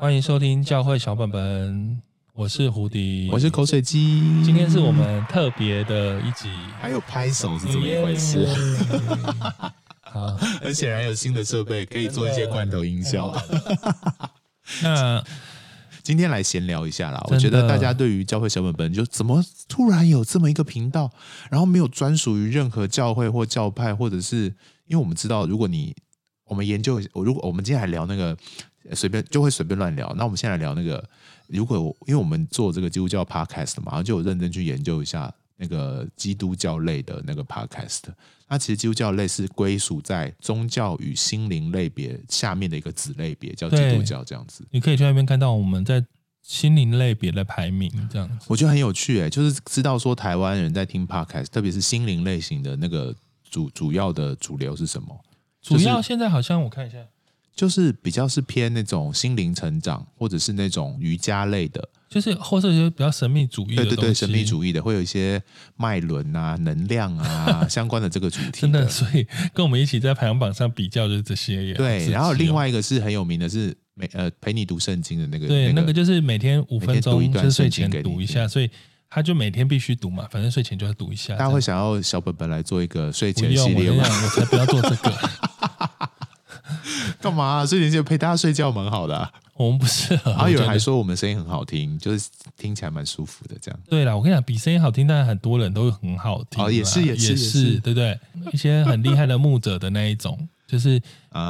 欢迎收听教会小本本，我是胡迪，我是口水鸡。今天是我们特别的一集，还有拍手是怎么一回事？好，很显然有新的设备可以做一些罐头音效。那今天来闲聊一下啦。我觉得大家对于教会小本本，就怎么突然有这么一个频道，然后没有专属于任何教会或教派，或者是因为我们知道，如果你我们研究，我如果我们今天还聊那个。随便就会随便乱聊。那我们现在聊那个，如果我因为我们做这个基督教 podcast 嘛，然后就有认真去研究一下那个基督教类的那个 podcast。那其实基督教类是归属在宗教与心灵类别下面的一个子类别，叫基督教这样子。你可以去那边看到我们在心灵类别的排名，这样子我觉得很有趣诶、欸，就是知道说台湾人在听 podcast，特别是心灵类型的那个主主要的主流是什么？主要现在好像我看一下。就是比较是偏那种心灵成长，或者是那种瑜伽类的，就是或者一些比较神秘主义的，对对对，神秘主义的，会有一些脉轮啊、能量啊 相关的这个主题。真的，所以跟我们一起在排行榜上比较就是这些也。对，然后另外一个是很有名的是每呃陪你读圣经的那个，对，那个就是每天五分钟读一段睡前读一下，所以他就每天必须读嘛，反正睡前就要读一下。大家会想要小本本来做一个睡前系列吗？我才不要做这个。干嘛、啊？睡前就陪大家睡觉蛮好的、啊。我们不适合。然后有人还说我们声音很好听，就是听起来蛮舒服的。这样。对了，我跟你讲，比声音好听，但是很多人都很好听。哦，也是，也是，也是，对不对？一些很厉害的牧者的那一种，就是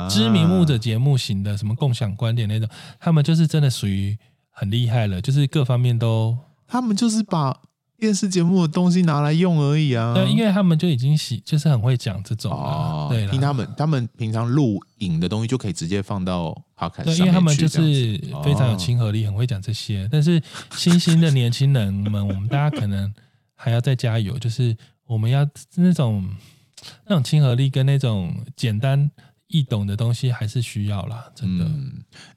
知名牧者节目型的，什么共享观点那种，他们就是真的属于很厉害了，就是各方面都，他们就是把。电视节目的东西拿来用而已啊！对，因为他们就已经喜，就是很会讲这种哦。对，听他们，他们平常录影的东西就可以直接放到 podcast 上去。对，因为他们就是非常有亲和力，很会讲这些。哦、但是新兴的年轻人们，我们大家可能还要再加油，就是我们要那种那种亲和力跟那种简单。易懂的东西还是需要啦，真的。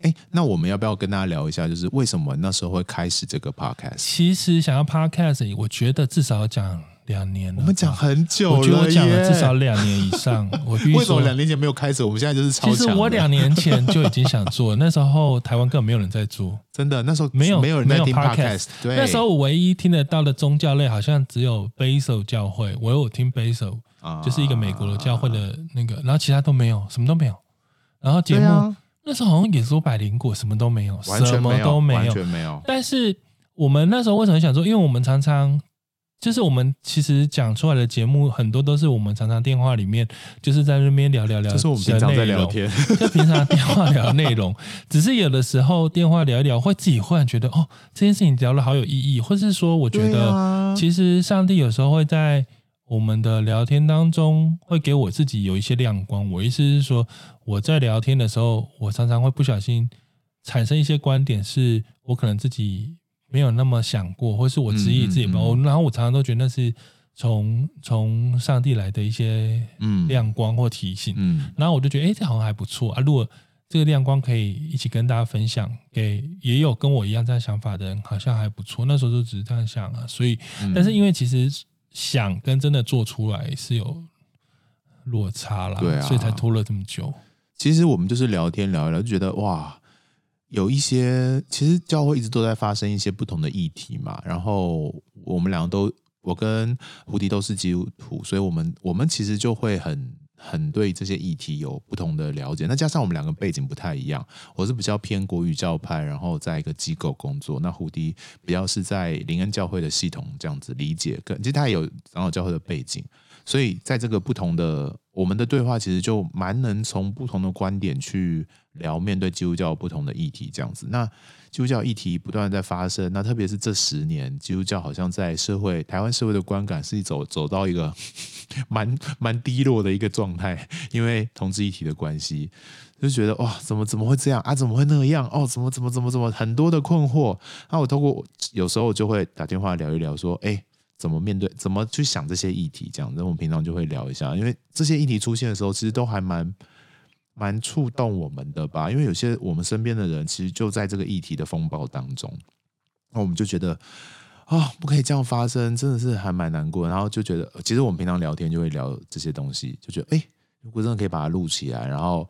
哎、嗯，那我们要不要跟大家聊一下，就是为什么那时候会开始这个 podcast？其实想要 podcast，我觉得至少要讲两年了。我们讲很久了，我觉得我讲了至少两年以上。我为什么两年前没有开始？我们现在就是超强。其实我两年前就已经想做，那时候 台湾根本没有人在做，真的。那时候没有没有人在听 podcast。对，那时候我唯一听得到的宗教类好像只有 Basil 教会，我有听就是一个美国的教会的那个，然后其他都没有，什么都没有。然后节目、啊、那时候好像也说百灵果，什么都没有，完全没有，什么都没有，完全没有。但是我们那时候为什么想说？因为我们常常就是我们其实讲出来的节目很多都是我们常常电话里面就是在那边聊聊聊，就是我们平常在聊天，就平常电话聊的内容。只是有的时候电话聊一聊，会自己忽然觉得哦，这件事情聊了好有意义，或是说我觉得其实上帝有时候会在。我们的聊天当中会给我自己有一些亮光。我意思是说，我在聊天的时候，我常常会不小心产生一些观点，是我可能自己没有那么想过，或是我质疑自己吧。嗯嗯嗯，然后我常常都觉得那是从从上帝来的一些亮光或提醒。嗯，然后我就觉得，哎，这好像还不错啊。如果这个亮光可以一起跟大家分享，给也有跟我一样这样想法的人，好像还不错。那时候就只是这样想啊。所以，但是因为其实。想跟真的做出来是有落差啦，对啊，所以才拖了这么久。其实我们就是聊天聊一聊，就觉得哇，有一些其实教会一直都在发生一些不同的议题嘛。然后我们两个都，我跟胡迪都是基督徒，所以我们我们其实就会很。很对这些议题有不同的了解，那加上我们两个背景不太一样，我是比较偏国语教派，然后在一个机构工作，那胡迪比较是在灵恩教会的系统这样子理解，跟其实他也有长老教会的背景，所以在这个不同的我们的对话，其实就蛮能从不同的观点去聊面对基督教不同的议题这样子，那。基督教议题不断在发生，那特别是这十年，基督教好像在社会、台湾社会的观感是走走到一个 蛮蛮低落的一个状态，因为同志议题的关系，就觉得哇，怎么怎么会这样啊？怎么会那样？哦，怎么怎么怎么怎么很多的困惑。那我透过有时候我就会打电话聊一聊，说，哎，怎么面对？怎么去想这些议题？这样，那我们平常就会聊一下，因为这些议题出现的时候，其实都还蛮。蛮触动我们的吧，因为有些我们身边的人其实就在这个议题的风暴当中，那我们就觉得啊、不可以这样发生，真的是还蛮难过。然后就觉得，其实我们平常聊天就会聊这些东西，就觉得，哎，如果真的可以把它录起来，然后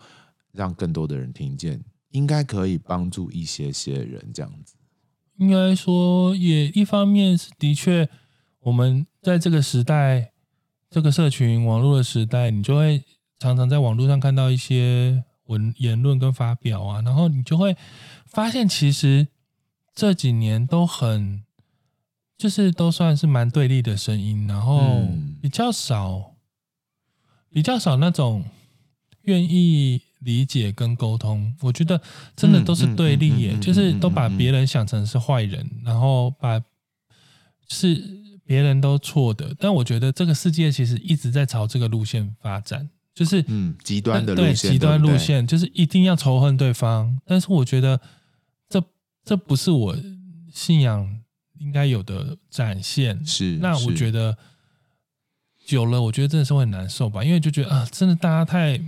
让更多的人听见，应该可以帮助一些些人这样子。应该说，也一方面是的确，我们在这个时代，这个社群网络的时代，你就会常常在网络上看到一些文言论跟发表啊，然后你就会发现，其实这几年都很，就是都算是蛮对立的声音，然后比较少，比较少那种愿意。理解跟沟通，我觉得真的都是对立耶，就是都把别人想成是坏人，然后把是别人都错的。但我觉得这个世界其实一直在朝这个路线发展，就是嗯极端的路线，对极端路线，就是一定要仇恨对方。但是我觉得这这不是我信仰应该有的展现。是，那我觉得久了，我觉得真的是会很难受吧，因为就觉得啊，真的大家太。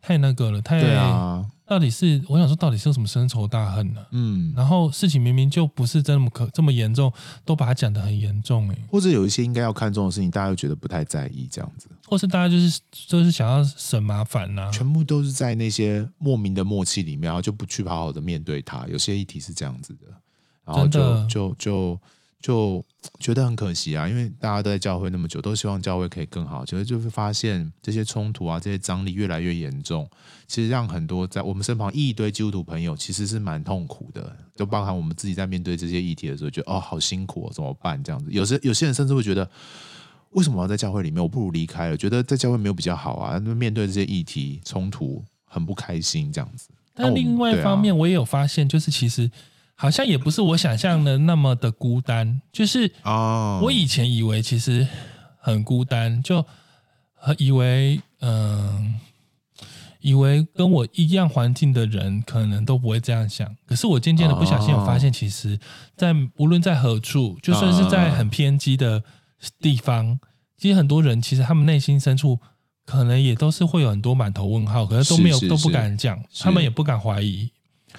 太那个了，太对啊！到底是我想说，到底是有什么深仇大恨呢？嗯，然后事情明明就不是这么可这么严重，都把它讲得很严重哎。或者有一些应该要看重的事情，大家又觉得不太在意，这样子。或是大家就是就是想要省麻烦呐、啊，全部都是在那些莫名的默契里面，然后就不去好好的面对它。有些议题是这样子的，然后就就就。就就觉得很可惜啊，因为大家都在教会那么久，都希望教会可以更好。结果就会发现这些冲突啊，这些张力越来越严重，其实让很多在我们身旁一堆基督徒朋友其实是蛮痛苦的。就包含我们自己在面对这些议题的时候，觉得哦，好辛苦哦，怎么办？这样子，有些有些人甚至会觉得，为什么要在教会里面？我不如离开了。觉得在教会没有比较好啊，面对这些议题冲突很不开心，这样子。但另外一方面，我也有发现，就是其实。好像也不是我想象的那么的孤单，就是我以前以为其实很孤单，就以为嗯，以为跟我一样环境的人可能都不会这样想。可是我渐渐的不小心有发现，其实，在无论在何处，就算是在很偏激的地方，其实很多人其实他们内心深处可能也都是会有很多满头问号，可是都没有都不敢讲，他们也不敢怀疑，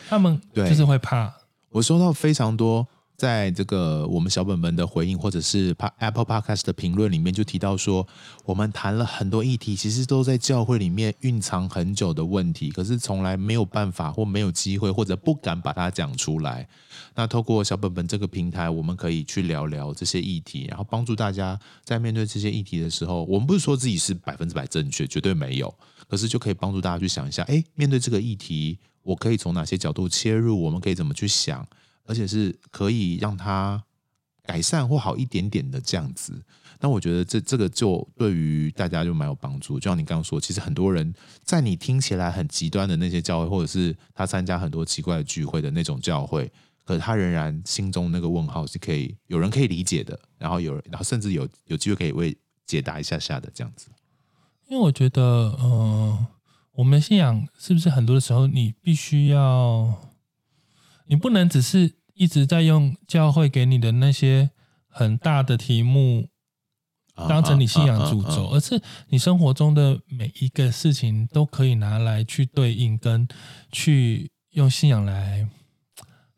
他们就是会怕。我收到非常多在这个我们小本本的回应，或者是 Apple Podcast 的评论里面，就提到说，我们谈了很多议题，其实都在教会里面蕴藏很久的问题，可是从来没有办法或没有机会或者不敢把它讲出来。那透过小本本这个平台，我们可以去聊聊这些议题，然后帮助大家在面对这些议题的时候，我们不是说自己是百分之百正确，绝对没有，可是就可以帮助大家去想一下，哎，面对这个议题。我可以从哪些角度切入？我们可以怎么去想？而且是可以让它改善或好一点点的这样子。那我觉得这这个就对于大家就蛮有帮助。就像你刚刚说，其实很多人在你听起来很极端的那些教会，或者是他参加很多奇怪的聚会的那种教会，可是他仍然心中那个问号是可以有人可以理解的。然后有人，然后甚至有有机会可以为解答一下下的这样子。因为我觉得，嗯、我们的信仰是不是很多的时候，你必须要，你不能只是一直在用教会给你的那些很大的题目当成你信仰主轴，而是你生活中的每一个事情都可以拿来去对应，跟去用信仰来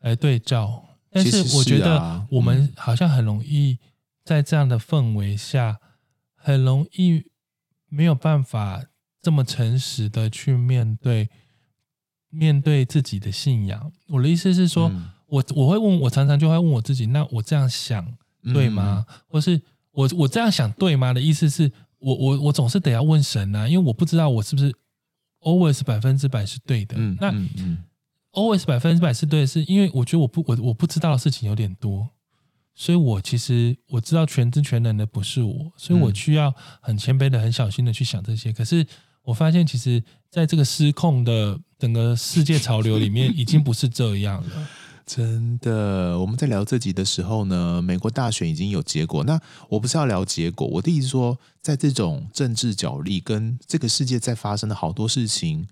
来对照。但是我觉得我们好像很容易在这样的氛围下，很容易没有办法。这么诚实的去面对面对自己的信仰，我的意思是说，嗯、我我会问，我常常就会问我自己，那我这样想对吗？嗯、或是我我这样想对吗？的意思是我我我总是得要问神啊，因为我不知道我是不是 always 百分之百是对的。嗯、那、always 百分之百是对的，是因为我觉得我不我我不知道的事情有点多。所以，我其实我知道全知全能的不是我，所以我需要很谦卑的、很小心的去想这些。可是，我发现，其实在这个失控的整个世界潮流里面，已经不是这样了。真的，我们在聊这集的时候呢，美国大选已经有结果。那我不是要聊结果，我的意思说，在这种政治角力跟这个世界在发生的好多事情。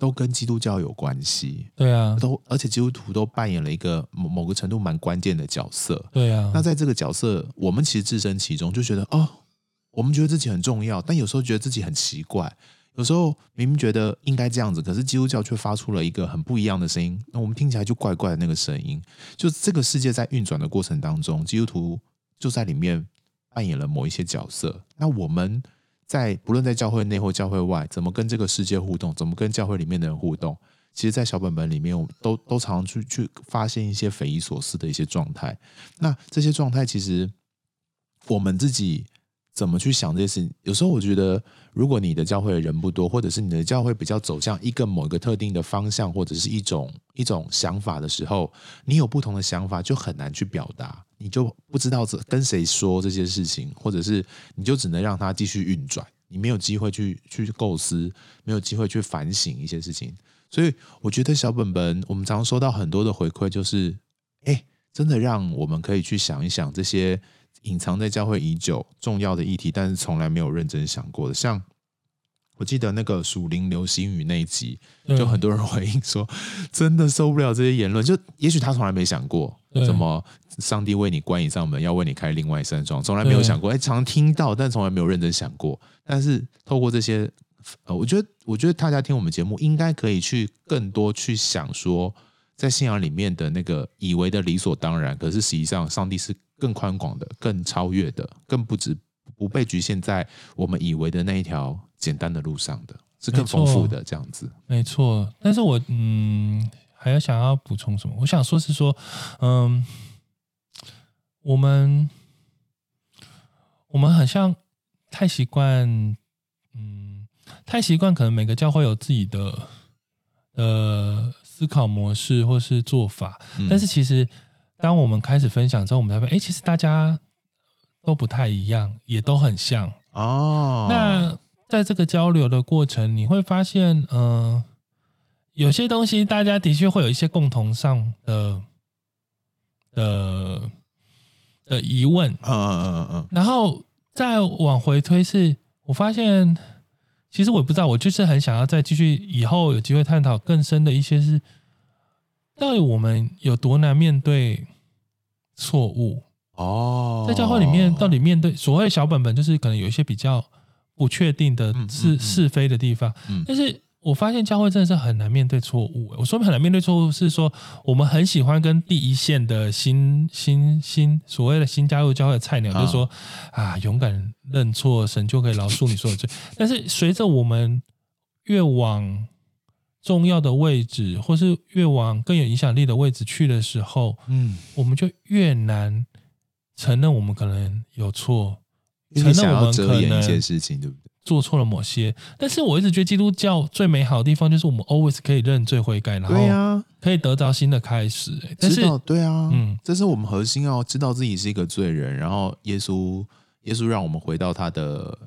都跟基督教有关系，对啊，都而且基督徒都扮演了一个某某个程度蛮关键的角色，对啊。那在这个角色，我们其实置身其中，就觉得哦，我们觉得自己很重要，但有时候觉得自己很奇怪，有时候明明觉得应该这样子，可是基督教却发出了一个很不一样的声音，那我们听起来就怪怪的那个声音，就这个世界在运转的过程当中，基督徒就在里面扮演了某一些角色，那我们。在不论在教会内或教会外，怎么跟这个世界互动，怎么跟教会里面的人互动，其实，在小本本里面，我们都都常常去去发现一些匪夷所思的一些状态。那这些状态，其实我们自己怎么去想这些事情？有时候我觉得，如果你的教会的人不多，或者是你的教会比较走向一个某一个特定的方向，或者是一种一种想法的时候，你有不同的想法，就很难去表达，你就不知道跟谁说这些事情，或者是你就只能让它继续运转。你没有机会去去构思，没有机会去反省一些事情，所以我觉得小本本，我们常常收到很多的回馈，就是，哎，真的让我们可以去想一想这些隐藏在教会已久重要的议题，但是从来没有认真想过的，像。我记得那个属灵流星雨那一集，就很多人回应说，真的受不了这些言论。就也许他从来没想过，怎么上帝为你关一扇门，要为你开另外一扇窗，从来没有想过。哎，常听到，但从来没有认真想过。但是透过这些，呃，我觉得，我觉得大家听我们节目，应该可以去更多去想说，在信仰里面的那个以为的理所当然，可是实际上，上帝是更宽广的、更超越的、更不止不被局限在我们以为的那一条。简单的路上的是更丰富的这样子，没错。但是我嗯，还要想要补充什么？我想说是说，嗯，我们我们好像太习惯，嗯，太习惯，可能每个教会有自己的呃思考模式或是做法。嗯、但是其实，当我们开始分享之后，我们才发现，哎，其实大家都不太一样，也都很像。哦。那在这个交流的过程，你会发现，嗯、呃，有些东西大家的确会有一些共同上的的的疑问，嗯嗯嗯嗯，然后再往回推是，是我发现，其实我也不知道，我就是很想要再继续以后有机会探讨更深的一些是，到底我们有多难面对错误哦，在教会里面到底面对所谓小本本，就是可能有一些比较。不确定的是是非的地方，但是我发现教会真的是很难面对错误。我说很难面对错误，是说我们很喜欢跟第一线的新新新所谓的新加入教会的菜鸟，就是说啊，勇敢认错，神就可以饶恕你所有罪。但是随着我们越往重要的位置，或是越往更有影响力的位置去的时候，嗯，我们就越难承认我们可能有错。承认我们可能做错了某些，但是我一直觉得基督教最美好的地方就是我们 always 可以认罪悔改，然后可以得到新的开始。但是，对啊，嗯，这是我们核心哦，知道自己是一个罪人，然后耶稣，耶稣让我们回到他的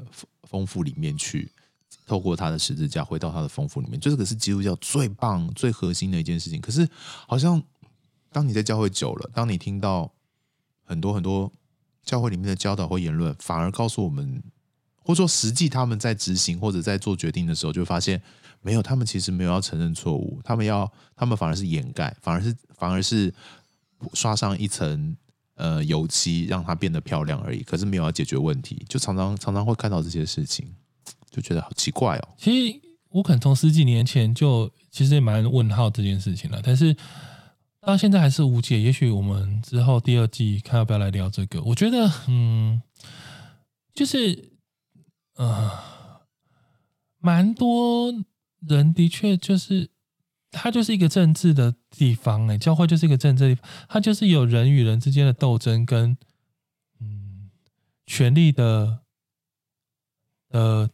丰富里面去，透过他的十字架回到他的丰富里面，这个是基督教最棒、最核心的一件事情。可是，好像当你在教会久了，当你听到很多很多。教会里面的教导或言论，反而告诉我们，或者说实际他们在执行或者在做决定的时候，就发现没有，他们其实没有要承认错误，他们要，他们反而是掩盖，反而是反而是刷上一层呃油漆，让它变得漂亮而已。可是没有要解决问题，就常常常常会看到这些事情，就觉得好奇怪哦。其实我可能从十几年前就其实也蛮问号这件事情了，但是。到现在还是无解，也许我们之后第二季看要不要来聊这个？我觉得，嗯，就是，呃，蛮多人的确就是，它就是一个政治的地方，哎，教会就是一个政治地方，它就是有人与人之间的斗争跟，嗯，权力的，呃，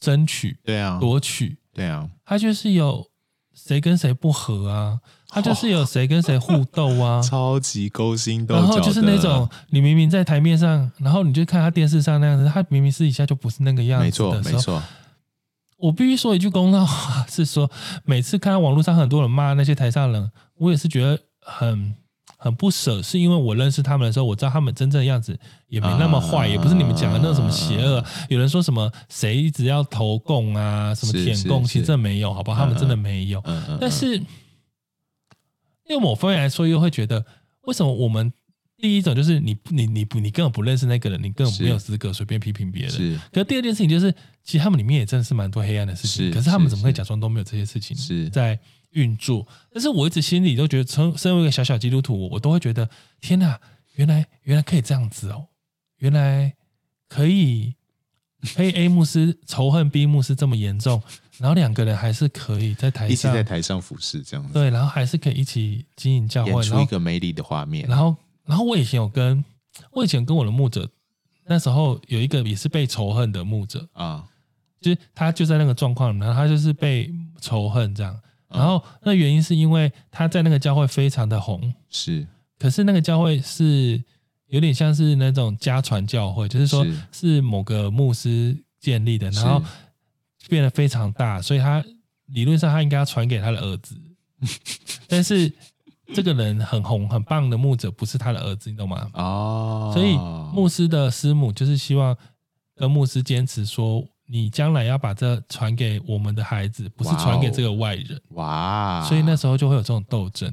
争取，对啊，夺取，对啊，他就是有谁跟谁不和啊。他就是有谁跟谁互斗啊，超级勾心斗角，然后就是那种你明明在台面上，然后你就看他电视上那样子，他明明私底下就不是那个样子。没错，没错。我必须说一句公道话，是说每次看到网络上很多人骂那些台上人，我也是觉得很很不舍，是因为我认识他们的时候，我知道他们真正的样子也没那么坏，啊、也不是你们讲的那种什么邪恶。有人说什么谁一直要投共啊，什么舔共，其实这没有，好不好？他们真的没有，但是。因为某方面来说，又会觉得为什么我们第一种就是你你你不你根本不认识那个人，你根本没有资格随便批评别人。是。可是第二件事情就是，其实他们里面也真的是蛮多黑暗的事情。是。可是他们怎么会假装都没有这些事情在运作？但是我一直心里都觉得，从身为一个小小基督徒，我都会觉得，天哪，原来原来可以这样子哦，原来可以黑 A 牧师仇恨 B 牧师这么严重，然后两个人还是可以在台上一起在台上服侍这样子，对，然后还是可以一起经营教会，演出一个美丽的画面。然后，然后我以前有跟我以前跟我的牧者，那时候有一个也是被仇恨的牧者啊，就是他就在那个状况然后，他就是被仇恨这样。然后那原因是因为他在那个教会非常的红，是，可是那个教会是。有点像是那种家传教会，就是说是某个牧师建立的，然后变得非常大，所以他理论上他应该要传给他的儿子，但是这个人很红很棒的牧者不是他的儿子，你懂吗？哦，所以牧师的师母就是希望跟牧师坚持说，你将来要把这传给我们的孩子，不是传给这个外人。哇，所以那时候就会有这种斗争。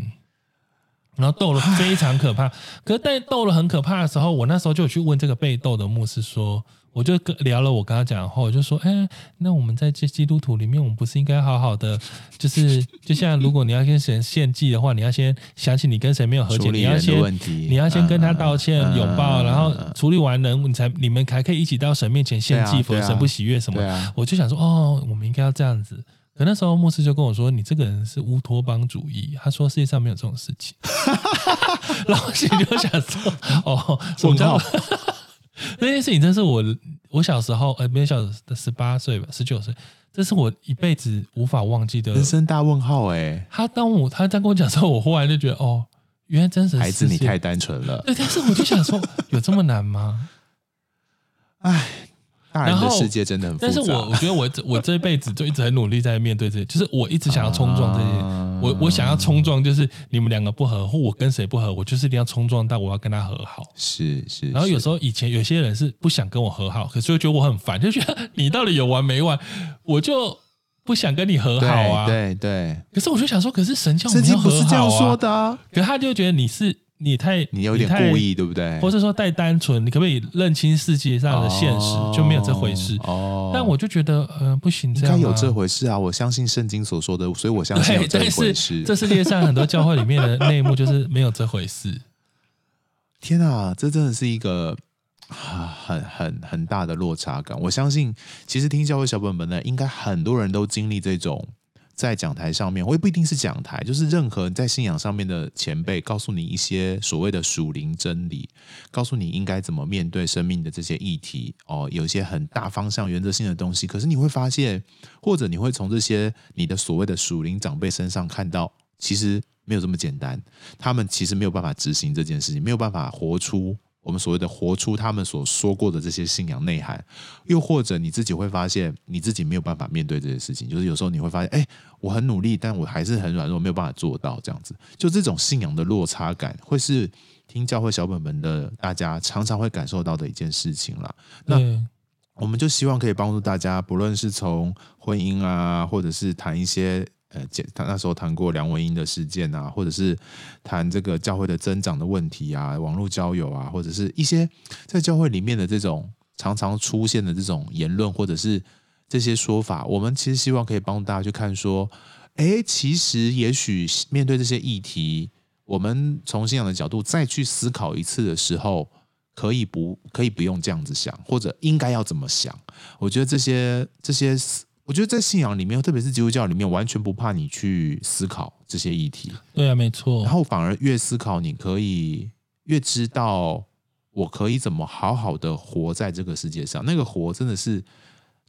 然后斗了非常可怕，可是在斗了很可怕的时候，我那时候就有去问这个被斗的牧师说，我就跟聊了，我跟他讲后，我就说，哎，那我们在这基督徒里面，我们不是应该好好的，就是 就像如果你要跟神献祭的话，你要先想起你跟谁没有和解，你要先你要先跟他道歉、拥抱，然后处理完人，你才你们还可以一起到神面前献祭，否则神不喜悦什么。我就想说，哦，我们应该要这样子。可那时候牧师就跟我说：“你这个人是乌托邦主义。”他说：“世界上没有这种事情。” 然后心里就想说：“哦，我知道 那件事情真是我我小时候呃，没有小十八岁吧，十九岁，这是我一辈子无法忘记的人生大问号。”哎，他当我他在跟我讲之后，我忽然就觉得哦，原来真实孩子你太单纯了。对，但是我就想说，有这么难吗？哎。大人的世界真的很复杂，但是我我觉得我我这辈子就一直很努力在面对这些，就是我一直想要冲撞这些，啊、我我想要冲撞，就是你们两个不合，或我跟谁不合，我就是一定要冲撞到我要跟他和好。是是，然后有时候以前有些人是不想跟我和好，可是又觉得我很烦，就觉得你到底有完没完，我就不想跟你和好啊。对对，对，可是我就想说，可是神教我们要和好啊，圣经不是这样说的啊，可是他就觉得你是。你太你有点故意，对不对？或者说太单纯，你可不可以认清世界上的现实？哦、就没有这回事。哦，但我就觉得，呃，不行，这样应该有这回事啊！我相信圣经所说的，所以我相信有这回事。这世界上很多教会里面的内幕就是没有这回事。天啊，这真的是一个很很很大的落差感。我相信，其实听教会小本本的，应该很多人都经历这种。在讲台上面，我也不一定是讲台，就是任何在信仰上面的前辈，告诉你一些所谓的属灵真理，告诉你应该怎么面对生命的这些议题哦，有一些很大方向、原则性的东西。可是你会发现，或者你会从这些你的所谓的属灵长辈身上看到，其实没有这么简单，他们其实没有办法执行这件事情，没有办法活出。我们所谓的活出他们所说过的这些信仰内涵，又或者你自己会发现你自己没有办法面对这些事情，就是有时候你会发现，哎，我很努力，但我还是很软弱，没有办法做到这样子。就这种信仰的落差感，会是听教会小本本的大家常常会感受到的一件事情啦。那我们就希望可以帮助大家，不论是从婚姻啊，或者是谈一些。呃，他那时候谈过梁文英的事件啊，或者是谈这个教会的增长的问题啊，网络交友啊，或者是一些在教会里面的这种常常出现的这种言论，或者是这些说法，我们其实希望可以帮大家去看说，哎，其实也许面对这些议题，我们从信仰的角度再去思考一次的时候，可以不可以不用这样子想，或者应该要怎么想？我觉得这些这些。我觉得在信仰里面，特别是基督教里面，完全不怕你去思考这些议题。对啊，没错。然后反而越思考，你可以越知道我可以怎么好好的活在这个世界上。那个活真的是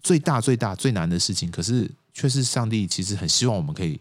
最大、最大、最难的事情，可是却是上帝其实很希望我们可以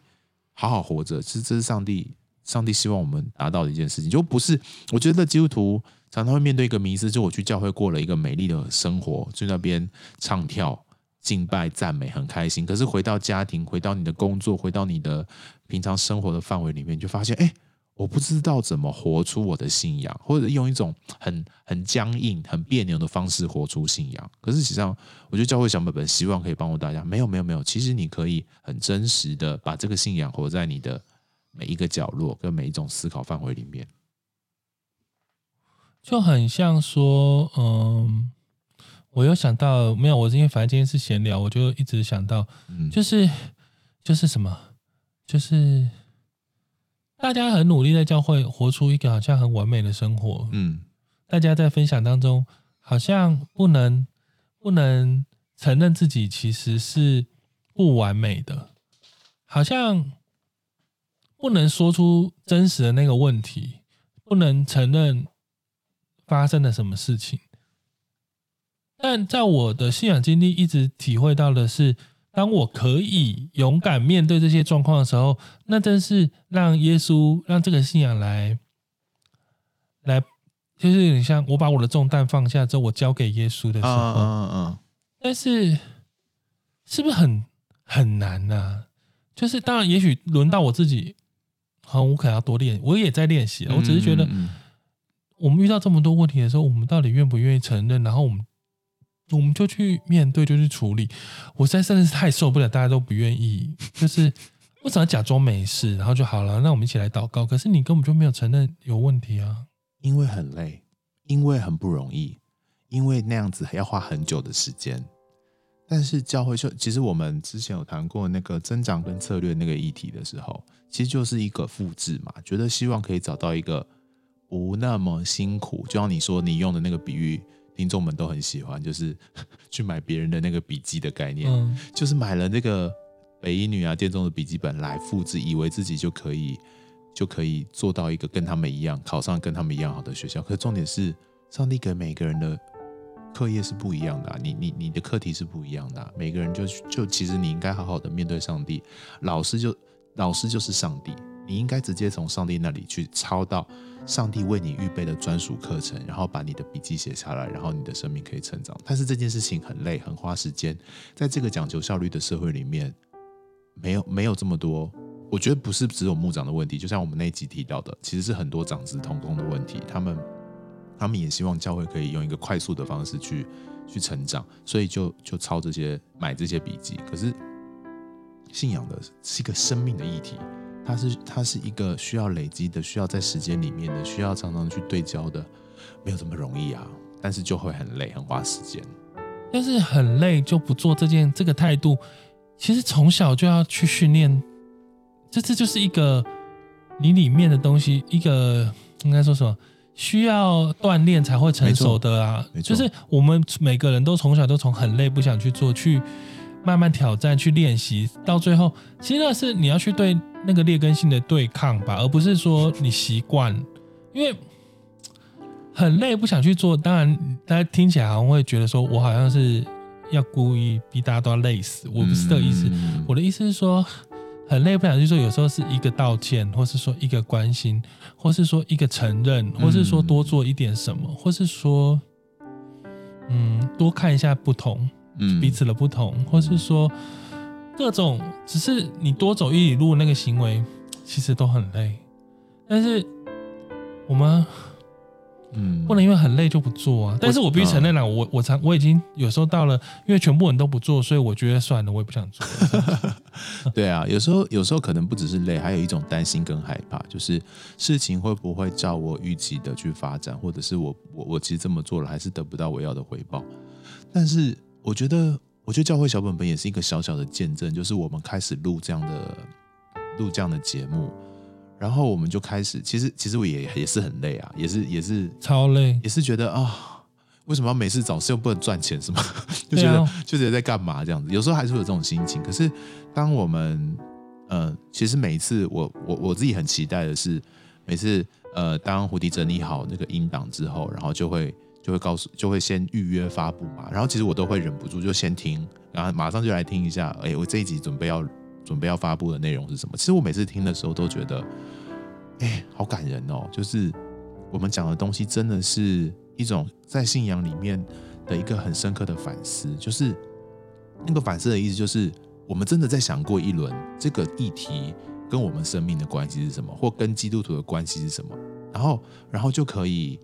好好活着。其实这是上帝，上帝希望我们达到的一件事情，就不是。我觉得基督徒常常会面对一个迷思，就我去教会过了一个美丽的生活，去那边唱跳。敬拜赞美很开心，可是回到家庭，回到你的工作，回到你的平常生活的范围里面，就发现，哎，我不知道怎么活出我的信仰，或者用一种很很僵硬、很别扭的方式活出信仰。可是实际上，我觉得教会小本本希望可以帮助大家。没有，没有，没有。其实你可以很真实的把这个信仰活在你的每一个角落跟每一种思考范围里面，就很像说，嗯。我又想到没有，我是因为反正今天是闲聊，我就一直想到，就是就是什么，就是大家很努力在教会活出一个好像很完美的生活，嗯，大家在分享当中好像不能不能承认自己其实是不完美的，好像不能说出真实的那个问题，不能承认发生了什么事情。但在我的信仰经历，一直体会到的是，当我可以勇敢面对这些状况的时候，那真是让耶稣让这个信仰来来，就是有点像我把我的重担放下之后，我交给耶稣的时候。嗯嗯嗯。但是，是不是很很难呢、啊？就是当然，也许轮到我自己，好，我可能要多练。我也在练习，我只是觉得，我们遇到这么多问题的时候，我们到底愿不愿意承认？然后我们，我们就去面对，就去处理。我实在真的是太受不了，大家都不愿意，就是 我只要假装没事，然后就好了。那我们一起来祷告。可是你根本就没有承认有问题啊，因为很累，因为很不容易，因为那样子还要花很久的时间。但是教会就其实我们之前有谈过那个增长跟策略那个议题的时候，其实就是一个复制嘛，觉得希望可以找到一个不那么辛苦，就像你说你用的那个比喻，听众们都很喜欢，就是 去买别人的那个笔记的概念，嗯、就是买了那个北一女啊、电中的笔记本来复制，以为自己就可以就可以做到一个跟他们一样考上跟他们一样好的学校，可重点是上帝给每个人的。课业是不一样的啊，你你你的课题是不一样的啊，每个人就就其实你应该好好的面对上帝，老师就老师就是上帝，你应该直接从上帝那里去抄到上帝为你预备的专属课程，然后把你的笔记写下来，然后你的生命可以成长。但是这件事情很累，很花时间，在这个讲求效率的社会里面，没有没有这么多，我觉得不是只有牧长的问题，就像我们那一集提到的，其实是很多长子同工的问题，他们。他们也希望教会可以用一个快速的方式去去成长，所以就就抄这些买这些笔记。可是信仰的是一个生命的议题，它是它是一个需要累积的，需要在时间里面的，需要常常去对焦的，没有这么容易啊。但是就会很累，很花时间。但是很累就不做这件这个态度，其实从小就要去训练，这这就是一个你里面的东西，一个应该说什么？需要锻炼才会成熟的啊，就是我们每个人都从小都从很累不想去做，去慢慢挑战，去练习，到最后，其实那是你要去对那个劣根性的对抗吧，而不是说你习惯，因为很累不想去做。当然，大家听起来好像会觉得说我好像是要故意逼大家都要累死，我不是这个意思，我的意思是说。很累，不想去做。有时候是一个道歉，或是说一个关心，或是说一个承认，或是说多做一点什么，或是说，嗯，多看一下不同，彼此的不同，或是说各种，只是你多走一里路那个行为，其实都很累。但是我们。嗯，不能因为很累就不做啊！但是我必须承认了，我我常我已经有时候到了，因为全部人都不做，所以我觉得算了，我也不想做。对啊，有时候有时候可能不只是累，还有一种担心跟害怕，就是事情会不会照我预期的去发展，或者是我我我其实这么做了，还是得不到我要的回报。但是我觉得，我觉得教会小本本也是一个小小的见证，就是我们开始录这样的录这样的节目。然后我们就开始，其实其实我也也是很累啊，也是也是超累，也是觉得啊、哦，为什么要每次找事又不能赚钱，是吗？就觉得、啊、就觉得在干嘛这样子，有时候还是会有这种心情。可是当我们呃，其实每一次我我我自己很期待的是，每次呃，当胡迪整理好那个音档之后，然后就会就会告诉，就会先预约发布嘛。然后其实我都会忍不住就先听，然后马上就来听一下，哎，我这一集准备要。准备要发布的内容是什么？其实我每次听的时候都觉得，哎、好感人哦！就是我们讲的东西，真的是一种在信仰里面的一个很深刻的反思。就是那个反思的意思，就是我们真的在想过一轮这个议题跟我们生命的关系是什么，或跟基督徒的关系是什么，然后，然后就可以。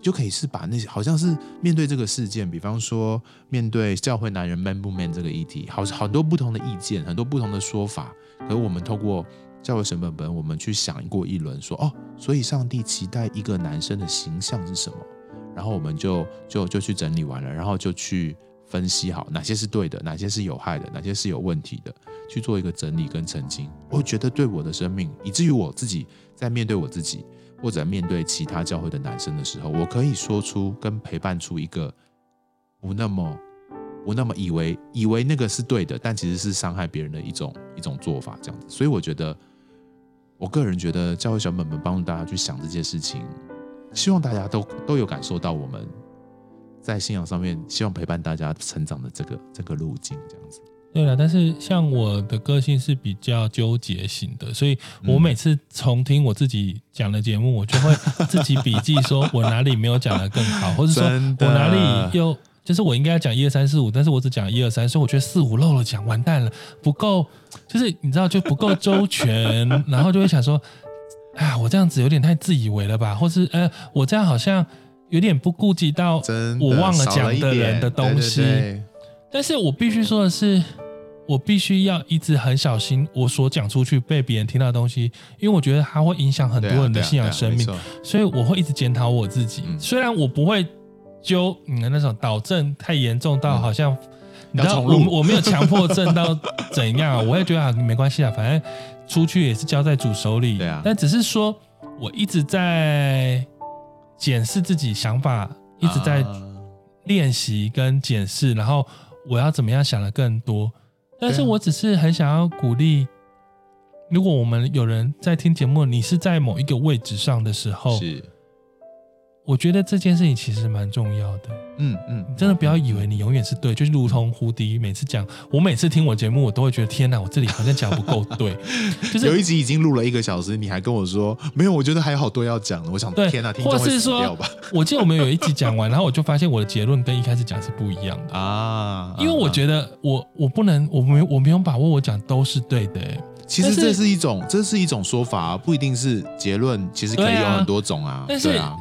就可以是把那些好像是面对这个事件，比方说面对教会男人 man 不 man 这个议题，好好多不同的意见，很多不同的说法。可是我们透过教会神本本，我们去想过一轮，说哦，所以上帝期待一个男生的形象是什么？然后我们就就就去整理完了，然后就去分析好哪些是对的，哪些是有害的，哪些是有问题的，去做一个整理跟澄清。我觉得对我的生命，以至于我自己在面对我自己。或者面对其他教会的男生的时候，我可以说出跟陪伴出一个不那么不那么以为以为那个是对的，但其实是伤害别人的一种一种做法，这样子。所以我觉得，我个人觉得教会小本本帮助大家去想这件事情，希望大家都都有感受到我们在信仰上面希望陪伴大家成长的这个这个路径，这样子。对了，但是像我的个性是比较纠结型的，所以我每次重听我自己讲的节目，我就会自己笔记，说我哪里没有讲的更好，或者说我哪里又就是我应该要讲一二三四五，但是我只讲一二三，所以我觉得四五漏了讲，完蛋了，不够，就是你知道就不够周全，然后就会想说，啊，我这样子有点太自以为了吧，或是呃，我这样好像有点不顾及到我忘了讲的人的东西，对对对，但是我必须说的是。我必须要一直很小心，我所讲出去被别人听到的东西，因为我觉得它会影响很多人的信仰生命，所以我会一直检讨我自己。虽然我不会揪你的那种导正太严重到好像，你知道我我没有强迫症到怎样，我也觉得啊没关系啊，反正出去也是交在主手里。但只是说我一直在检视自己想法，一直在练习跟检视，然后我要怎么样想的更多。但是我只是很想要鼓励，如果我们有人在听节目，你是在某一个位置上的时候，是，我觉得这件事情其实蛮重要的。嗯真的不要以为你永远是对，就是如同胡迪每次讲，我每次听我节目，我都会觉得天哪，我这里好像讲不够对。就是有一集已经录了一个小时，你还跟我说没有，我觉得还有好多要讲的。我想，天哪，听众会死掉吧？我记得我们有一集讲完，然后我就发现我的结论跟一开始讲是不一样的啊，因为我觉得我我不能，我没我没有把握我讲都是对的。其实这是一种，这是一种说法，不一定是结论，其实可以有很多种啊。但是啊，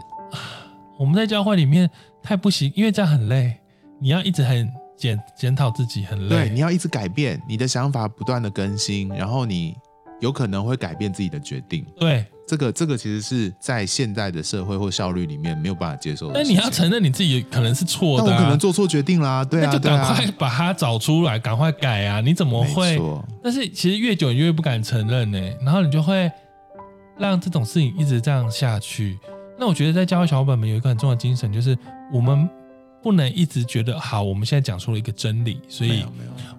我们在教会里面。太不行，因为这样很累。你要一直很检检讨自己，很累。对，你要一直改变你的想法，不断的更新，然后你有可能会改变自己的决定。对，这个这个其实是在现在的社会或效率里面没有办法接受的。但你要承认你自己可能是错的、啊，但我可能做错决定啦。对啊，那就赶快把它找出来，赶快改啊！你怎么会？但是其实越久你越不敢承认呢、欸，然后你就会让这种事情一直这样下去。那我觉得在教会小伙伴们有一个很重要的精神，就是我们不能一直觉得好，我们现在讲出了一个真理，所以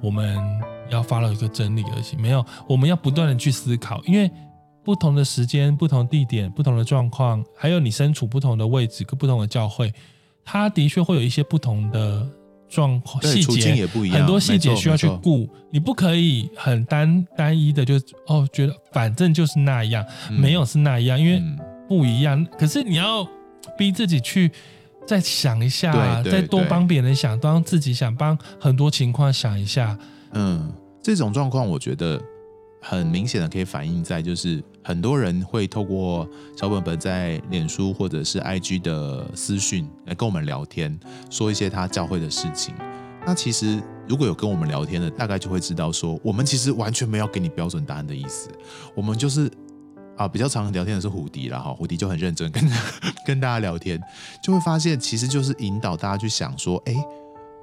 我们要 follow 一个真理而行。没有，我们要不断的去思考，因为不同的时间、不同地点、不同的状况，还有你身处不同的位置跟不同的教会，它的确会有一些不同的状况、细节，很多细节需要去顾。你不可以很单单一的就哦，觉得反正就是那样，嗯、没有是那样，因为。嗯不一样，可是你要逼自己去再想一下，再多帮别人想，帮自己想，帮很多情况想一下。嗯，这种状况我觉得很明显的可以反映在，就是很多人会透过小本本在脸书或者是 IG 的私讯来跟我们聊天，说一些他教会的事情。那其实如果有跟我们聊天的，大概就会知道说，我们其实完全没有给你标准答案的意思，我们就是。啊，比较常聊天的是胡迪啦，哈，胡迪就很认真跟跟大家聊天，就会发现其实就是引导大家去想说，哎，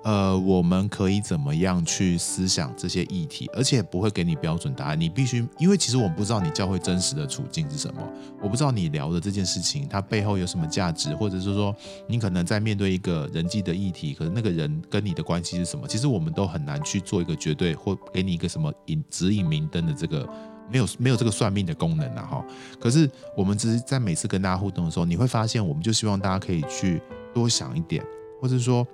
呃，我们可以怎么样去思想这些议题，而且不会给你标准答案，你必须，因为其实我们不知道你教会真实的处境是什么，我不知道你聊的这件事情它背后有什么价值，或者是说你可能在面对一个人际的议题，可能那个人跟你的关系是什么，其实我们都很难去做一个绝对或给你一个什么引指引明灯的这个。没有没有这个算命的功能啊哈，可是我们只是在每次跟大家互动的时候，你会发现，我们就希望大家可以去多想一点，或者说，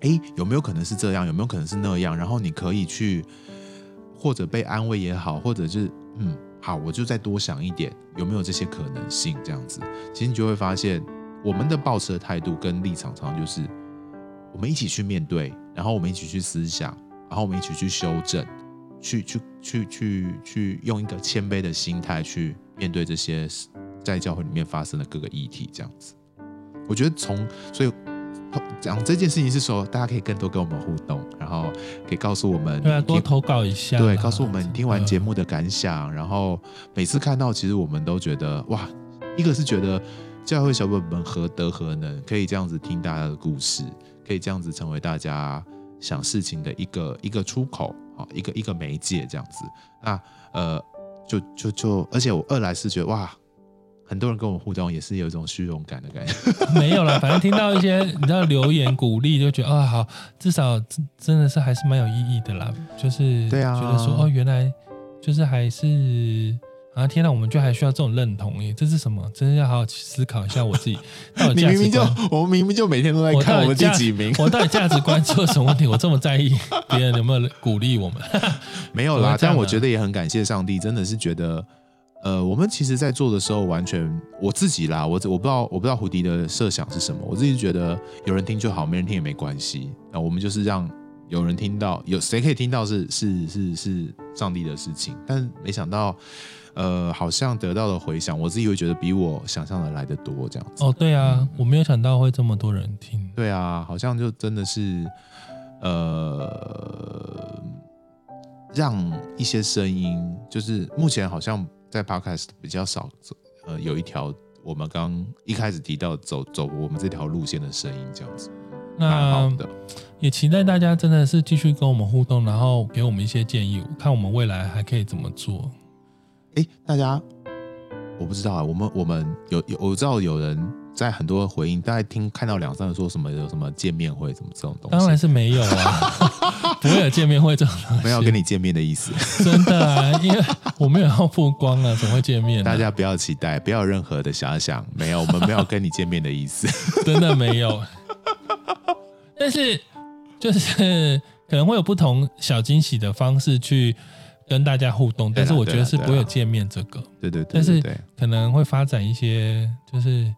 哎，有没有可能是这样？有没有可能是那样？然后你可以去，或者被安慰也好，或者就是嗯，好，我就再多想一点，有没有这些可能性？这样子，其实你就会发现，我们的抱持的态度跟立场，常常就是我们一起去面对，然后我们一起去思想，然后我们一起去修正。去去去去去用一个谦卑的心态去面对这些在教会里面发生的各个议题，这样子，我觉得从所以讲这件事情是说，大家可以更多跟我们互动，然后可以告诉我们，对啊，多投稿一下，对，告诉我们听完节目的感想，然后每次看到，其实我们都觉得哇，一个是觉得教会小本本何德何能，可以这样子听大家的故事，可以这样子成为大家想事情的一个一个出口。好，一个一个媒介这样子，那呃，就就就，而且我二来是觉得哇，很多人跟我互动，也是有一种虚荣感的感觉。没有啦，反正听到一些你知道留言鼓励，就觉得啊、哦、好，至少真的是还是蛮有意义的啦。就是对啊，觉得说哦，原来就是还是啊，天哪，我们就还需要这种认同耶，这是什么？真的要好好思考一下我自己。到底你明明就我们明明就每天都在看我们第几名，我到底价值观出了什么问题？我这么在意 别人有没有鼓励我们？没有啦，但我觉得也很感谢上帝，真的是觉得。呃，我们其实，在做的时候，完全我自己啦，我我不知道，我不知道胡迪的设想是什么。我自己觉得有人听就好，没人听也没关系。那我们就是让有人听到，有谁可以听到是是是是上帝的事情。但没想到，呃，好像得到的回响，我自己会觉得比我想象的来的多，这样子。哦，对啊，我没有想到会这么多人听。对啊，好像就真的是，呃，让一些声音，就是目前好像。在 Podcast 比较少走，呃，有一条我们刚一开始提到走走我们这条路线的声音，这样子，那。也期待大家真的是继续跟我们互动，然后给我们一些建议，看我们未来还可以怎么做。哎，大家，我不知道啊，我们我们有有我知道有人。在很多回应，大概听看到两三个说什么有什么见面会什么这种东西，当然是没有啊，不会有见面会这种东西，没有跟你见面的意思，真的啊，因为我没有要曝光啊，怎么会见面啊？大家不要期待，不要有任何的遐想，没有，我们没有跟你见面的意思，真的没有。但是就是可能会有不同小惊喜的方式去跟大家互动，但是我觉得是不会有见面这个，对对对，但是可能会发展一些就是。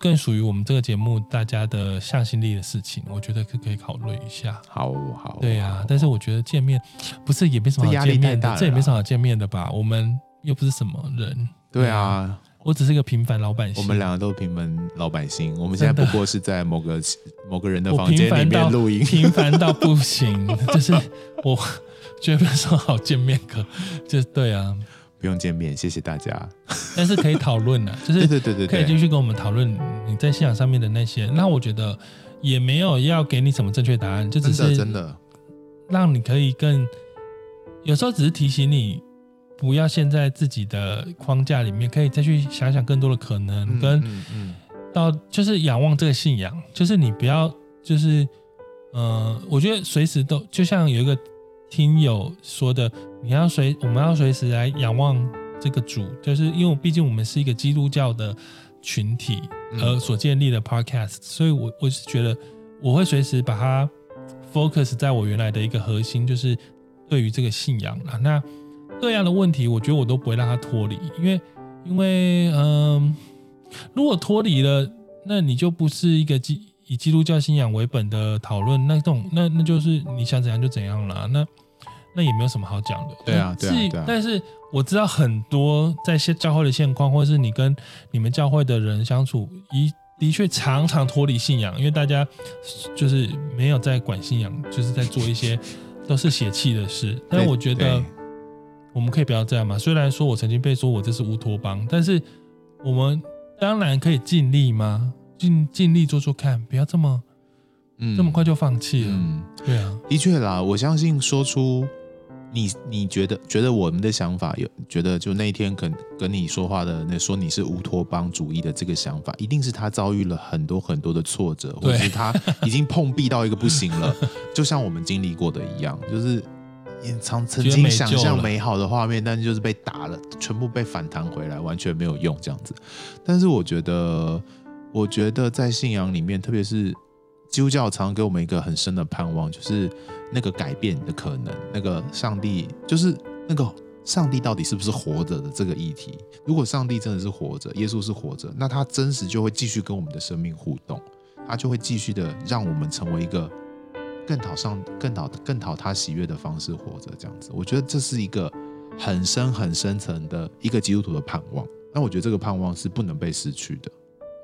更属于我们这个节目大家的向心力的事情，我觉得可可以考虑一下。好好，对呀、啊，但是我觉得见面不是也没什么好见面的，这也没什么好见面的吧？我们又不是什么人。对啊，我只是一个平凡老百姓。我们两个都是平凡老百姓，我们现在不过是在某个某个人的房间里面录音，平凡到不行，就是我觉得说好见面可，就对啊。不用见面，谢谢大家。但是可以讨论的，就是对对对，可以继续跟我们讨论你在信仰上面的那些。那我觉得也没有要给你什么正确答案，就只是真的让你可以更，有时候只是提醒你不要陷在自己的框架里面，可以再去想想更多的可能，跟到就是仰望这个信仰，就是你不要就是嗯，我觉得随时都就像有一个。听友说的，你要随我们要随时来仰望这个主，就是因为毕竟我们是一个基督教的群体而所建立的 podcast，所以我我是觉得我会随时把它 focus 在我原来的一个核心，就是对于这个信仰啊。那这样的问题，我觉得我都不会让它脱离，因为因为嗯、如果脱离了，那你就不是一个基以基督教信仰为本的讨论，那这种那那就是你想怎样就怎样了，那。那也没有什么好讲的。对啊，对啊，对啊。但是我知道很多在现教会的现况，或者是你跟你们教会的人相处，一的确常常脱离信仰，因为大家就是没有在管信仰，就是在做一些都是邪气的事。但我觉得我们可以不要这样嘛。虽然说我曾经被说我这是乌托邦，但是我们当然可以尽力嘛，尽尽力做做看，不要这么嗯这么快就放弃了。嗯，对啊，的确啦，我相信说出。你你觉得觉得我们的想法有觉得就那一天跟跟你说话的那说你是乌托邦主义的这个想法，一定是他遭遇了很多很多的挫折，或者是他已经碰壁到一个不行了，就像我们经历过的一样，就是曾曾经想象美好的画面，但就是被打了，全部被反弹回来，完全没有用这样子。但是我觉得，我觉得在信仰里面，特别是。基督教常给我们一个很深的盼望，就是那个改变的可能，那个上帝就是那个上帝到底是不是活着的这个议题。如果上帝真的是活着，耶稣是活着，那他真实就会继续跟我们的生命互动，他就会继续的让我们成为一个更讨上、更讨、更讨他喜悦的方式活着。这样子，我觉得这是一个很深、很深层的一个基督徒的盼望。那我觉得这个盼望是不能被失去的。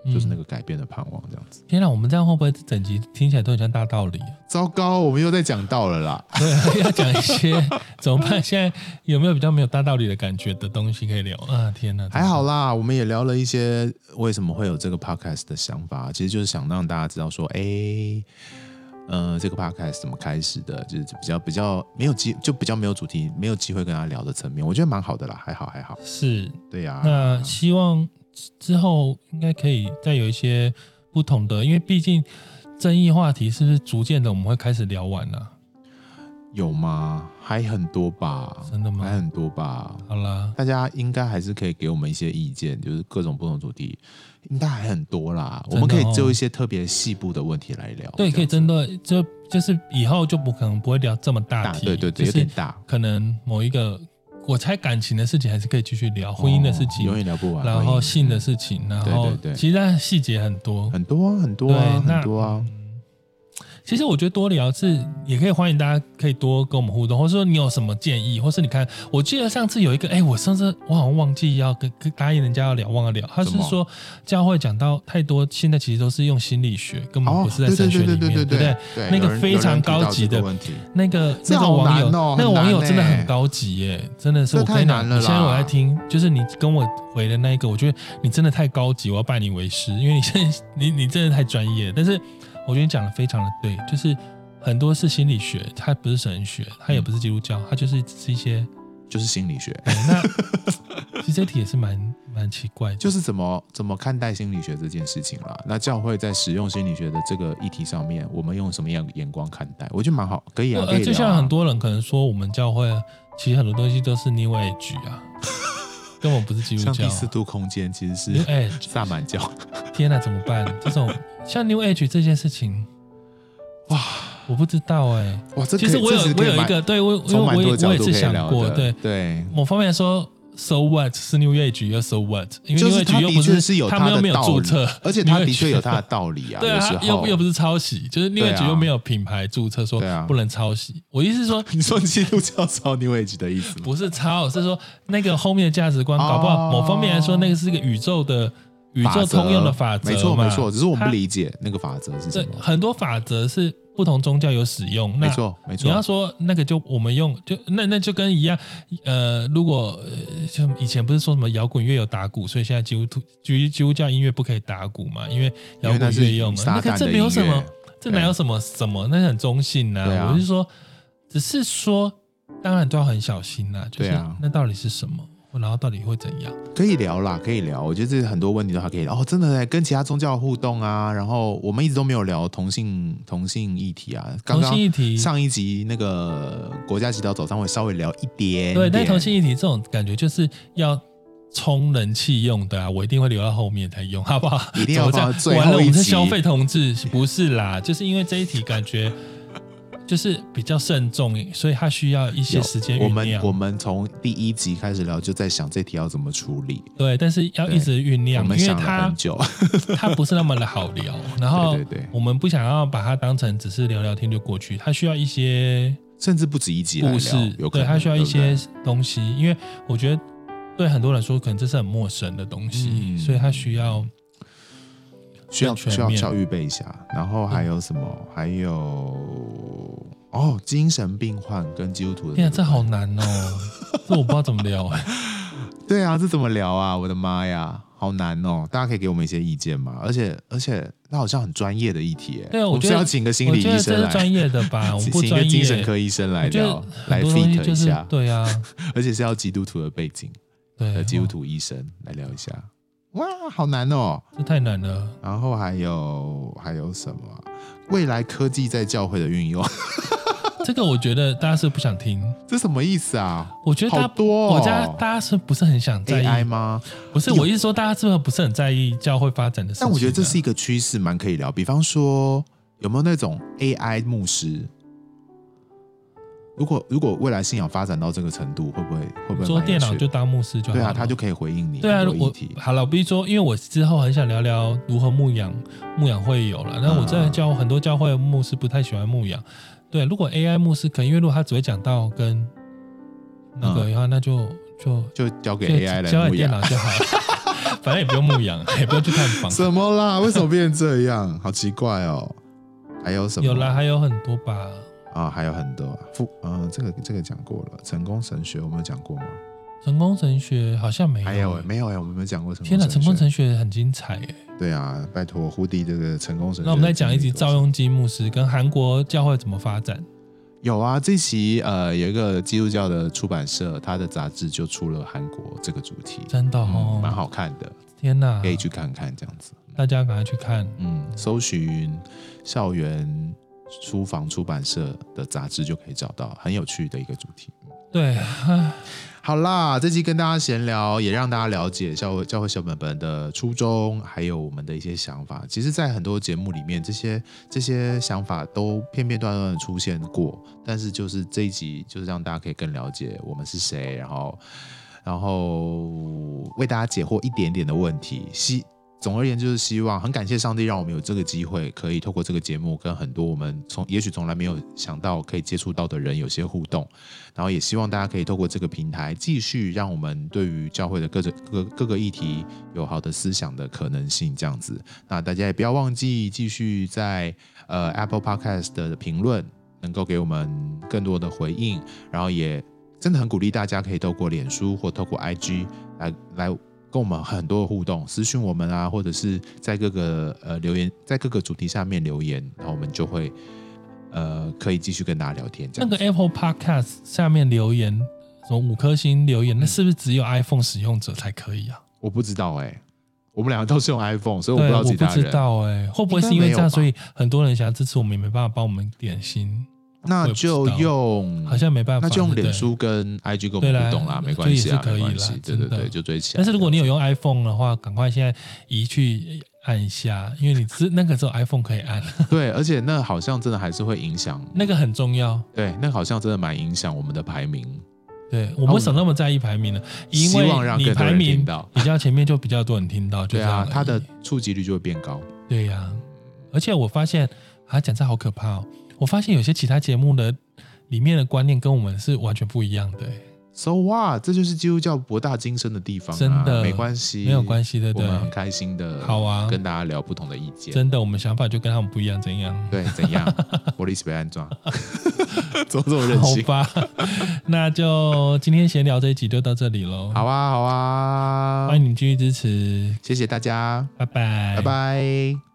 就是那个改变的盼望，这样子。天哪，我们这样会不会整集听起来都很像大道理啊？糟糕，我们又在讲道了啦。对，要讲一些怎么办？现在有没有比较没有大道理的感觉的东西可以聊啊？天哪，还好啦，我们也聊了一些为什么会有这个 podcast 的想法，其实就是想让大家知道说，哎，呃，这个 podcast 怎么开始的，就是比较比较没有机，就比较没有主题，没有机会跟他聊的层面，我觉得蛮好的啦，还好还好。是，对呀、啊。那希望之后应该可以再有一些不同的，因为毕竟争议话题是不是逐渐的我们会开始聊完了、啊？有吗？还很多吧？真的吗？还很多吧？好啦，大家应该还是可以给我们一些意见，就是各种不同主题，应该还很多啦。哦、我们可以就一些特别细部的问题来聊。对，可以针对，就就是以后就不可能不会聊这么大题，大对对对，有点大。可能某一个，我猜感情的事情还是可以继续聊，婚姻的事情、哦、永远聊不完，然后性的事情，然后对对对，其实细节很多。很多很多啊，很多啊。其实我觉得多聊是也可以欢迎大家可以多跟我们互动，或者说你有什么建议，或是你看，我记得上次有一个，哎，我上次我好像忘记要跟跟答应人家要聊，忘了聊。他是说教会讲到太多，现在其实都是用心理学，根本不是在神学里面，对不对？那个非常高级的问题，那个那个网友，那个网友真的很高级耶，真的是我跟你讲，你现在我在听，就是你跟我回的那一个，我觉得你真的太高级，我要拜你为师，因为你现在 你你真的太专业，但是。我觉得你讲的非常的对，就是很多是心理学，它不是神学，它也不是基督教，它就是是一些就是心理学。那 其实这题也是蛮蛮奇怪的，就是怎么怎么看待心理学这件事情啦。那教会在使用心理学的这个议题上面，我们用什么样的眼光看待？我觉得蛮好，可以啊。可以啊，就像很多人可能说，我们教会其实很多东西都是 New Age 啊，根本不是基督教。像第四度空间其实是 Age 萨满教。天哪，怎么办？这种。像 New Age 这件事情，哇，我不知道哎、欸，哇，这其实我有我有一个，对我因为我我我也是想过，对对，某方面来说，So what 是 New Age 又 So what？因为 New Age 又不是，是有他们又没有注册，而且他的确有他的道理啊，对啊，又又不是抄袭，就是 New Age 又没有品牌注册说不能抄袭。我意思是说，你说基督教抄 New Age 的意思？不是抄，是说那个后面的价值观，搞不好某方面来说，那个是一个宇宙的。宇宙通用的法则，没错没错，只是我们不理解那个法则是什么。很多法则是不同宗教有使用，没错没错。你要说那个就我们用就那那就跟一样，呃，如果像以前不是说什么摇滚乐有打鼓，所以现在基督徒基基督教音乐不可以打鼓嘛？因为摇滚乐用嘛，那个这没有什么，这哪有什么什么？那很中性呐。我是说，只是说，当然都要很小心呐。就是那到底是什么？然后到底会怎样？可以聊啦，可以聊。我觉得这很多问题都还可以聊。哦，真的跟其他宗教互动啊。然后我们一直都没有聊同性同性议题啊。刚刚同性议题上一集那个国家祈祷早上会稍微聊一点点。对，但同性议题这种感觉就是要充人气用的啊，我一定会留到后面才用，好不好？一定要 放到最后一集。完了，我们是消费同志，不是啦，就是因为这一题感觉。就是比较慎重，所以他需要一些时间酝酿。我们我们从第一集开始聊，就在想这题要怎么处理。对，但是要一直酝酿，我们想了很久，因为它不是那么的好聊。然后，我们不想要把它当成只是聊聊天就过去，它需要一些，甚至不止一集故事。对，它需要一些东西，因为我觉得对很多人说，可能这是很陌生的东西，嗯、所以它需要。需要需要需要预备一下，然后还有什么？嗯、还有哦，精神病患跟基督徒的。天啊，这好难哦，这我不知道怎么聊哎。对啊，这怎么聊啊？我的妈呀，好难哦！大家可以给我们一些意见吗？而且而且，那好像很专业的议题。对啊，我觉得我要请个心理医生来，专业的吧？我们不专业，请个精神科医生来聊，来 fit 一下。对啊，而且是要基督徒的背景，对，基督徒医生来聊一下。哇，好难哦！这太难了。然后还有还有什么？未来科技在教会的运用，这个我觉得大家是不想听。这什么意思啊？我觉得大家多、哦，我家大家是不是很想在意 AI 吗？不是，我意思说大家是不是不是很在意教会发展的事情？但我觉得这是一个趋势，蛮可以聊。比方说，有没有那种 AI 牧师？如果如果未来信仰发展到这个程度，会不会会不会做电脑就当牧师就好？对啊，他就可以回应你。对啊，我好了，我比如说，因为我之后很想聊聊如何牧养，牧养会有了。那我真的教很多教会的牧师不太喜欢牧养。对，如果 AI 牧师可能，因为如果他只会讲到跟那个的话，那就就就交给 AI 来交给电脑就好了，反正也不用牧养，也不用去看房。什么啦？为什么变成这样？好奇怪哦。还有什么？有啦，还有很多吧。啊，还有很多啊副，呃，这个这个讲过了，成功神学我们有讲过吗？成功神学好像没有，还有哎，没有哎，我们没有讲过成功。天哪，成功神学很精彩哎。对啊，拜托胡迪这个成功神学。那我们再讲一集赵用基牧师跟韩国教会怎么发展。有啊，这期呃有一个基督教的出版社，他的杂志就出了韩国这个主题，真的哦，蛮好看的。天哪，可以去看看这样子。大家赶快去看，嗯，搜寻校园书房出版社的杂志就可以找到，很有趣的一个主题。对，好啦，这期跟大家闲聊，也让大家了解教会教会小本本的初衷，还有我们的一些想法。其实，在很多节目里面，这些这些想法都片片段段的出现过，但是就是这一集，就是让大家可以更了解我们是谁，然后然后为大家解惑一点点的问题。希总而言之，就是希望很感谢上帝，让我们有这个机会，可以透过这个节目，跟很多我们从也许从来没有想到可以接触到的人有些互动。然后也希望大家可以透过这个平台，继续让我们对于教会的各种各各个议题有好的思想的可能性。这样子，那大家也不要忘记继续在呃 Apple Podcast 的评论，能够给我们更多的回应。然后也真的很鼓励大家可以透过脸书或透过 IG 来来。跟我们很多的互动，私讯我们啊，或者是在各个呃留言，在各个主题下面留言，然后我们就会呃可以继续跟大家聊天。这样。那个 Apple Podcast 下面留言，什么五颗星留言，那是不是只有 iPhone 使用者才可以啊？我不知道哎、欸，我们两个都是用 iPhone，所以我不知道其他人。我不知道哎、欸，会不会是因为这样，所以很多人想要支持我们，也没办法帮我们点心？那就用，好像没办法，那就用脸书跟 IG 跟我们互动啦，没关系啊，没关系，对对对，就追起来。但是如果你有用 iPhone 的话，赶快现在移去按一下，因为你是那个时候 iPhone 可以按。对，而且那好像真的还是会影响，那个很重要。对，那好像真的蛮影响我们的排名。对，我们为什么那么在意排名呢？因为你排名比较前面，就比较多人听到，对啊，它的触及率就会变高。对呀，而且我发现啊，讲这好可怕哦。我发现有些其他节目的里面的观念跟我们是完全不一样的。So what？这就是基督教博大精深的地方。真的没关系，没有关系的。对，我们很开心的。好啊，跟大家聊不同的意见。真的，我们想法就跟他们不一样，怎样？对，怎样？我的意思被安装，怎么这么任性？好吧，那就今天闲聊这一集就到这里喽。好啊，好啊，欢迎你继续支持，谢谢大家，拜拜，拜拜。